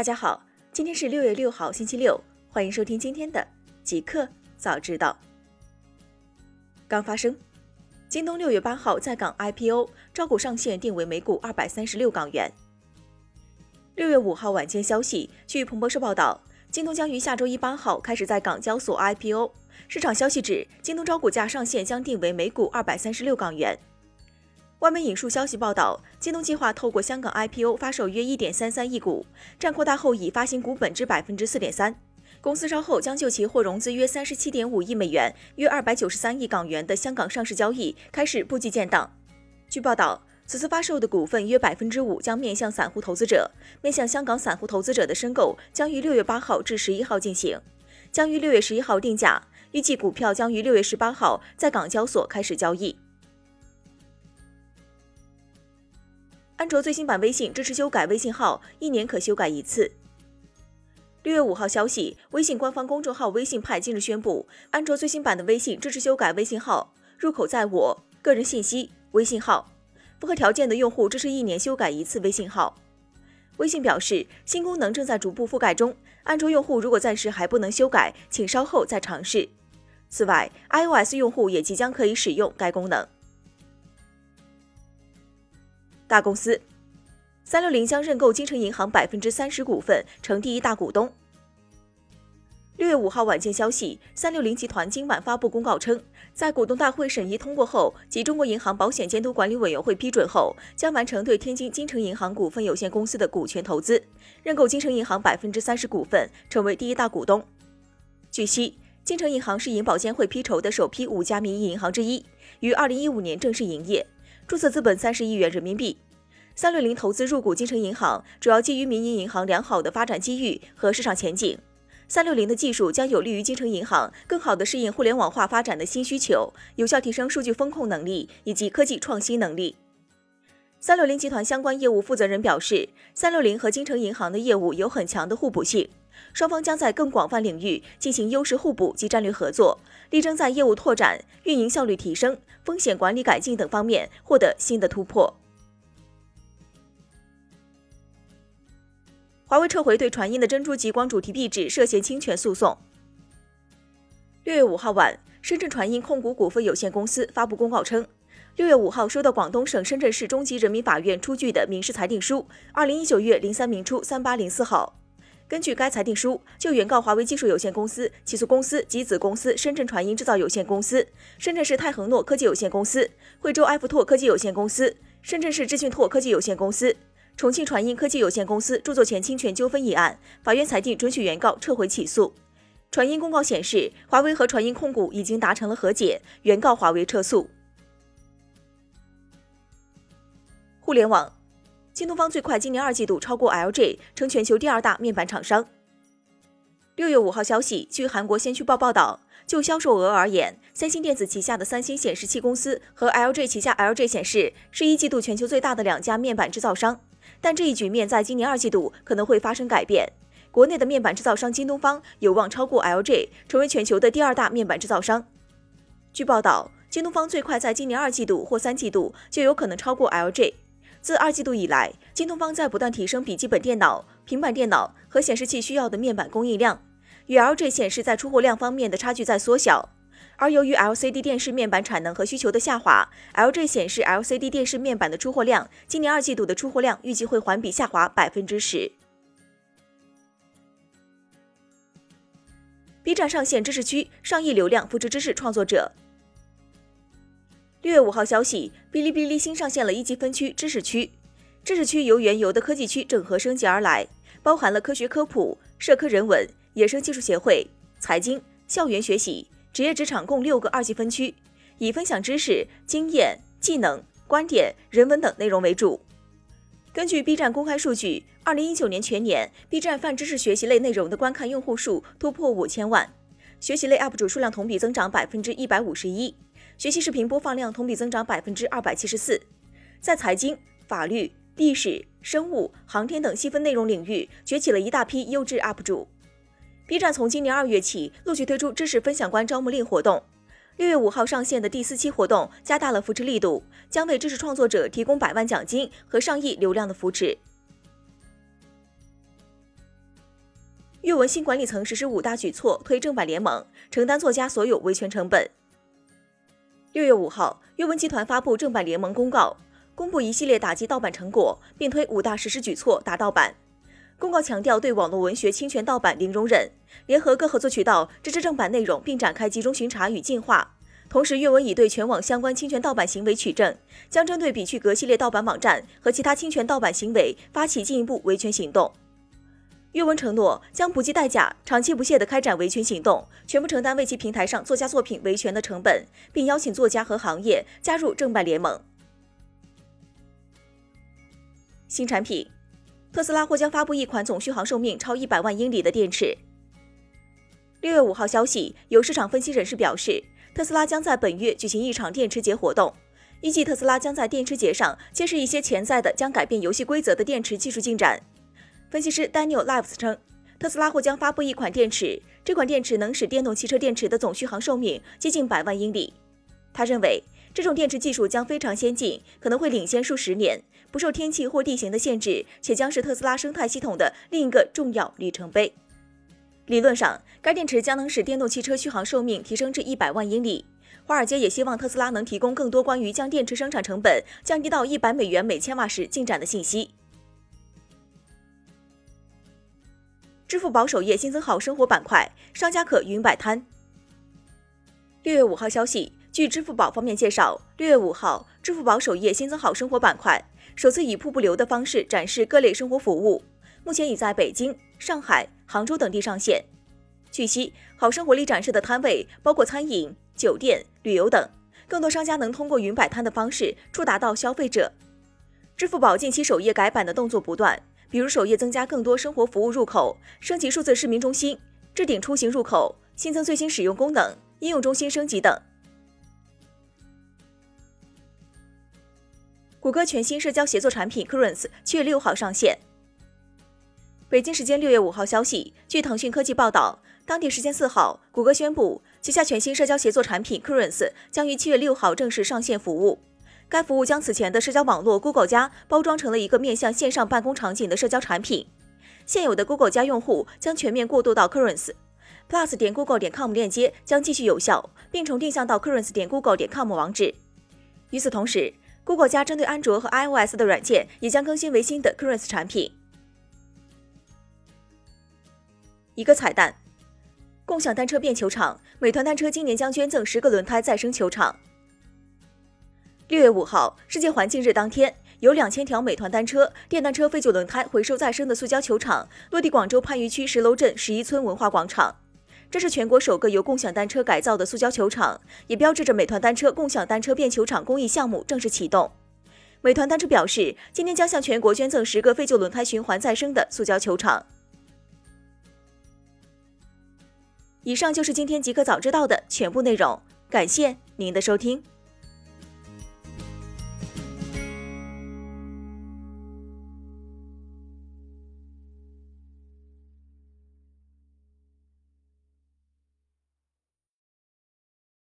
大家好，今天是六月六号，星期六，欢迎收听今天的极客早知道。刚发生，京东六月八号在港 IPO，招股上限定为每股二百三十六港元。六月五号晚间消息，据彭博社报道，京东将于下周一八号开始在港交所 IPO。市场消息指，京东招股价上限将定为每股二百三十六港元。外媒引述消息报道，京东计划透过香港 IPO 发售约一点三三亿股，占扩大后已发行股本之百分之四点三。公司稍后将就其或融资约三十七点五亿美元、约二百九十三亿港元的香港上市交易开始布局建档。据报道，此次发售的股份约百分之五将面向散户投资者，面向香港散户投资者的申购将于六月八号至十一号进行，将于六月十一号定价，预计股票将于六月十八号在港交所开始交易。安卓最新版微信支持修改微信号，一年可修改一次。六月五号消息，微信官方公众号“微信派”近日宣布，安卓最新版的微信支持修改微信号，入口在我个人信息微信号，符合条件的用户支持一年修改一次微信号。微信表示，新功能正在逐步覆盖中，安卓用户如果暂时还不能修改，请稍后再尝试。此外，iOS 用户也即将可以使用该功能。大公司，三六零将认购金城银行百分之三十股份，成第一大股东。六月五号晚间消息，三六零集团今晚发布公告称，在股东大会审议通过后及中国银行保险监督管理委员会批准后，将完成对天津金城银行股份有限公司的股权投资，认购金城银行百分之三十股份，成为第一大股东。据悉，金城银行是银保监会批筹的首批五家民营银行之一，于二零一五年正式营业。注册资本三十亿元人民币，三六零投资入股金城银行，主要基于民营银行良好的发展机遇和市场前景。三六零的技术将有利于金城银行更好地适应互联网化发展的新需求，有效提升数据风控能力以及科技创新能力。三六零集团相关业务负责人表示，三六零和金城银行的业务有很强的互补性。双方将在更广泛领域进行优势互补及战略合作，力争在业务拓展、运营效率提升、风险管理改进等方面获得新的突破。华为撤回对传音的珍珠极光主题壁纸涉嫌侵权诉讼。六月五号晚，深圳传音控股股份有限公司发布公告称，六月五号收到广东省深圳市中级人民法院出具的民事裁定书，二零一九月零三明初三八零四号。根据该裁定书，就原告华为技术有限公司起诉公司及子公司深圳传音制造有限公司、深圳市泰恒诺科技有限公司、惠州埃弗拓科技有限公司、深圳市智讯拓科技有限公司、重庆传音科技有限公司著作权侵权纠纷一案，法院裁定准许原告撤回起诉。传音公告显示，华为和传音控股已经达成了和解，原告华为撤诉。互联网。京东方最快今年二季度超过 LG，成全球第二大面板厂商。六月五号消息，据韩国先驱报报道，就销售额而言，三星电子旗下的三星显示器公司和 LG 旗下 LG 显示是一季度全球最大的两家面板制造商。但这一局面在今年二季度可能会发生改变。国内的面板制造商京东方有望超过 LG，成为全球的第二大面板制造商。据报道，京东方最快在今年二季度或三季度就有可能超过 LG。自二季度以来，京东方在不断提升笔记本电脑、平板电脑和显示器需要的面板供应量，与 LG 显示在出货量方面的差距在缩小。而由于 LCD 电视面板产能和需求的下滑，LG 显示 LCD 电视面板的出货量，今年二季度的出货量预计会环比下滑百分之十。B 站上线知识区，上亿流量扶持知识创作者。六月五号消息，哔哩哔哩新上线了一级分区知识区。知识区由原有的科技区整合升级而来，包含了科学科普、社科人文、野生技术协会、财经、校园学习、职业职场共六个二级分区，以分享知识、经验、技能、观点、人文等内容为主。根据 B 站公开数据，二零一九年全年 B 站泛知识学习类内容的观看用户数突破五千万，学习类 UP 主数量同比增长百分之一百五十一。学习视频播放量同比增长百分之二百七十四，在财经、法律、历史、生物、航天等细分内容领域崛起了一大批优质 UP 主。B 站从今年二月起陆续推出知识分享官招募令活动，六月五号上线的第四期活动加大了扶持力度，将为知识创作者提供百万奖金和上亿流量的扶持。阅文新管理层实施五大举措推正版联盟，承担作家所有维权成本。六月五号，阅文集团发布正版联盟公告，公布一系列打击盗版成果，并推五大实施举措打盗版。公告强调对网络文学侵权盗版零容忍，联合各合作渠道支持正版内容，并展开集中巡查与净化。同时，阅文已对全网相关侵权盗版行为取证，将针对比趣格系列盗版网站和其他侵权盗版行为发起进一步维权行动。阅文承诺将不计代价、长期不懈地开展维权行动，全部承担为其平台上作家作品维权的成本，并邀请作家和行业加入正版联盟。新产品，特斯拉或将发布一款总续航寿命超一百万英里的电池。六月五号消息，有市场分析人士表示，特斯拉将在本月举行一场电池节活动，预计特斯拉将在电池节上揭示一些潜在的将改变游戏规则的电池技术进展。分析师 Daniel Lives 称，特斯拉或将发布一款电池，这款电池能使电动汽车电池的总续航寿命接近百万英里。他认为，这种电池技术将非常先进，可能会领先数十年，不受天气或地形的限制，且将是特斯拉生态系统的另一个重要里程碑。理论上，该电池将能使电动汽车续航寿命提升至一百万英里。华尔街也希望特斯拉能提供更多关于将电池生产成本降低到一百美元每千瓦时进展的信息。支付宝首页新增好生活板块，商家可云摆摊。六月五号消息，据支付宝方面介绍，六月五号，支付宝首页新增好生活板块，首次以瀑布流的方式展示各类生活服务，目前已在北京、上海、杭州等地上线。据悉，好生活里展示的摊位包括餐饮、酒店、旅游等，更多商家能通过云摆摊的方式触达到消费者。支付宝近期首页改版的动作不断。比如首页增加更多生活服务入口，升级数字市民中心，置顶出行入口，新增最新使用功能，应用中心升级等。谷歌全新社交协作产品 Currents 七月六号上线。北京时间六月五号消息，据腾讯科技报道，当地时间四号，谷歌宣布旗下全新社交协作产品 Currents 将于七月六号正式上线服务。该服务将此前的社交网络 Google 加包装成了一个面向线上办公场景的社交产品。现有的 Google 加用户将全面过渡到 Currents Plus 点 Google 点 com 链接将继续有效，并重定向到 Currents 点 Google 点 com 网址。与此同时，Google 加针对安卓和 iOS 的软件也将更新为新的 Currents 产品。一个彩蛋：共享单车变球场，美团单车今年将捐赠十个轮胎再生球场。六月五号，世界环境日当天，有两千条美团单车、电单车废旧轮胎回收再生的塑胶球场落地广州番禺区石楼镇十一村文化广场。这是全国首个由共享单车改造的塑胶球场，也标志着美团单车共享单车变球场公益项目正式启动。美团单车表示，今天将向全国捐赠十个废旧轮胎循环再生的塑胶球场。以上就是今天极客早知道的全部内容，感谢您的收听。